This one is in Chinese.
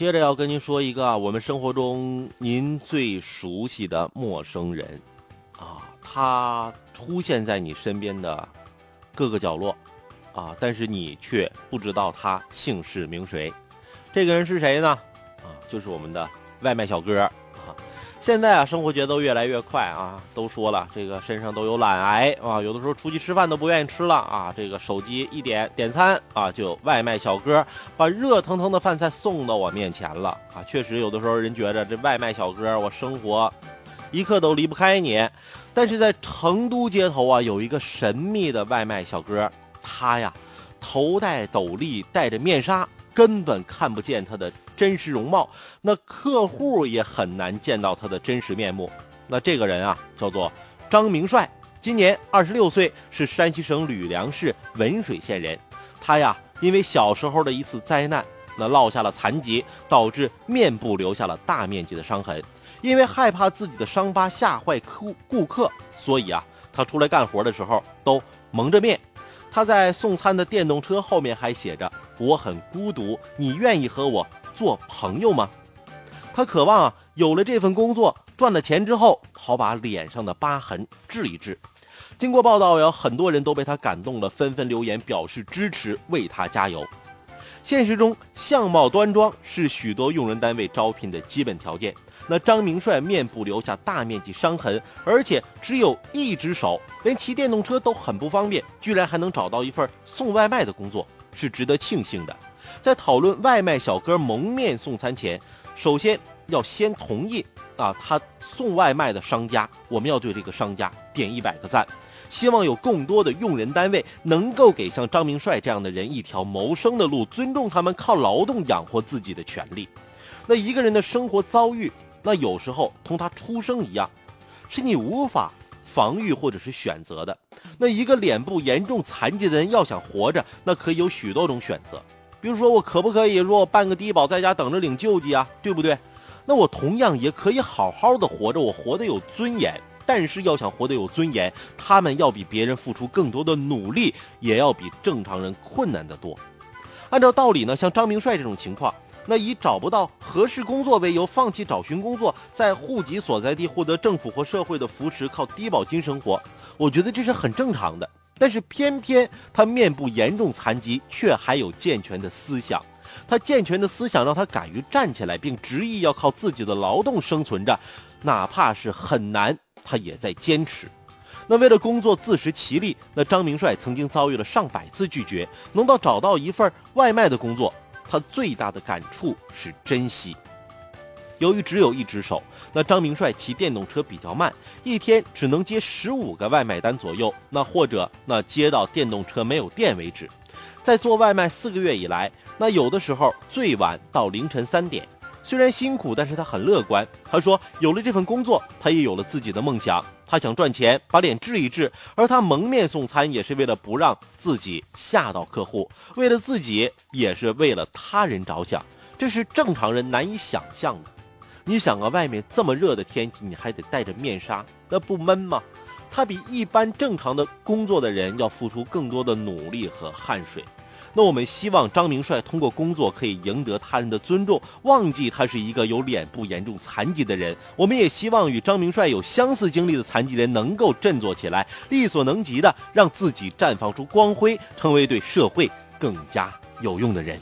接着要跟您说一个，我们生活中您最熟悉的陌生人，啊，他出现在你身边的各个角落，啊，但是你却不知道他姓氏名谁。这个人是谁呢？啊，就是我们的外卖小哥。现在啊，生活节奏越来越快啊，都说了这个身上都有懒癌啊，有的时候出去吃饭都不愿意吃了啊，这个手机一点点餐啊，就外卖小哥把热腾腾的饭菜送到我面前了啊，确实有的时候人觉着这外卖小哥我生活一刻都离不开你，但是在成都街头啊，有一个神秘的外卖小哥，他呀头戴斗笠，戴着面纱。根本看不见他的真实容貌，那客户也很难见到他的真实面目。那这个人啊，叫做张明帅，今年二十六岁，是山西省吕梁市文水县人。他呀，因为小时候的一次灾难，那落下了残疾，导致面部留下了大面积的伤痕。因为害怕自己的伤疤吓坏客顾客，所以啊，他出来干活的时候都蒙着面。他在送餐的电动车后面还写着。我很孤独，你愿意和我做朋友吗？他渴望啊，有了这份工作，赚了钱之后，好把脸上的疤痕治一治。经过报道，有很多人都被他感动了，纷纷留言表示支持，为他加油。现实中，相貌端庄是许多用人单位招聘的基本条件。那张明帅面部留下大面积伤痕，而且只有一只手，连骑电动车都很不方便，居然还能找到一份送外卖的工作。是值得庆幸的。在讨论外卖小哥蒙面送餐前，首先要先同意啊，他送外卖的商家，我们要对这个商家点一百个赞。希望有更多的用人单位能够给像张明帅这样的人一条谋生的路，尊重他们靠劳动养活自己的权利。那一个人的生活遭遇，那有时候同他出生一样，是你无法。防御或者是选择的，那一个脸部严重残疾的人要想活着，那可以有许多种选择。比如说，我可不可以说我办个低保，在家等着领救济啊？对不对？那我同样也可以好好的活着，我活得有尊严。但是要想活得有尊严，他们要比别人付出更多的努力，也要比正常人困难得多。按照道理呢，像张明帅这种情况。那以找不到合适工作为由，放弃找寻工作，在户籍所在地获得政府或社会的扶持，靠低保金生活，我觉得这是很正常的。但是偏偏他面部严重残疾，却还有健全的思想。他健全的思想让他敢于站起来，并执意要靠自己的劳动生存着，哪怕是很难，他也在坚持。那为了工作自食其力，那张明帅曾经遭遇了上百次拒绝，能到找到一份外卖的工作。他最大的感触是珍惜。由于只有一只手，那张明帅骑电动车比较慢，一天只能接十五个外卖单左右。那或者那接到电动车没有电为止。在做外卖四个月以来，那有的时候最晚到凌晨三点。虽然辛苦，但是他很乐观。他说，有了这份工作，他也有了自己的梦想。他想赚钱，把脸治一治，而他蒙面送餐也是为了不让自己吓到客户，为了自己，也是为了他人着想，这是正常人难以想象的。你想啊，外面这么热的天气，你还得戴着面纱，那不闷吗？他比一般正常的工作的人要付出更多的努力和汗水。那我们希望张明帅通过工作可以赢得他人的尊重，忘记他是一个有脸部严重残疾的人。我们也希望与张明帅有相似经历的残疾人能够振作起来，力所能及的让自己绽放出光辉，成为对社会更加有用的人。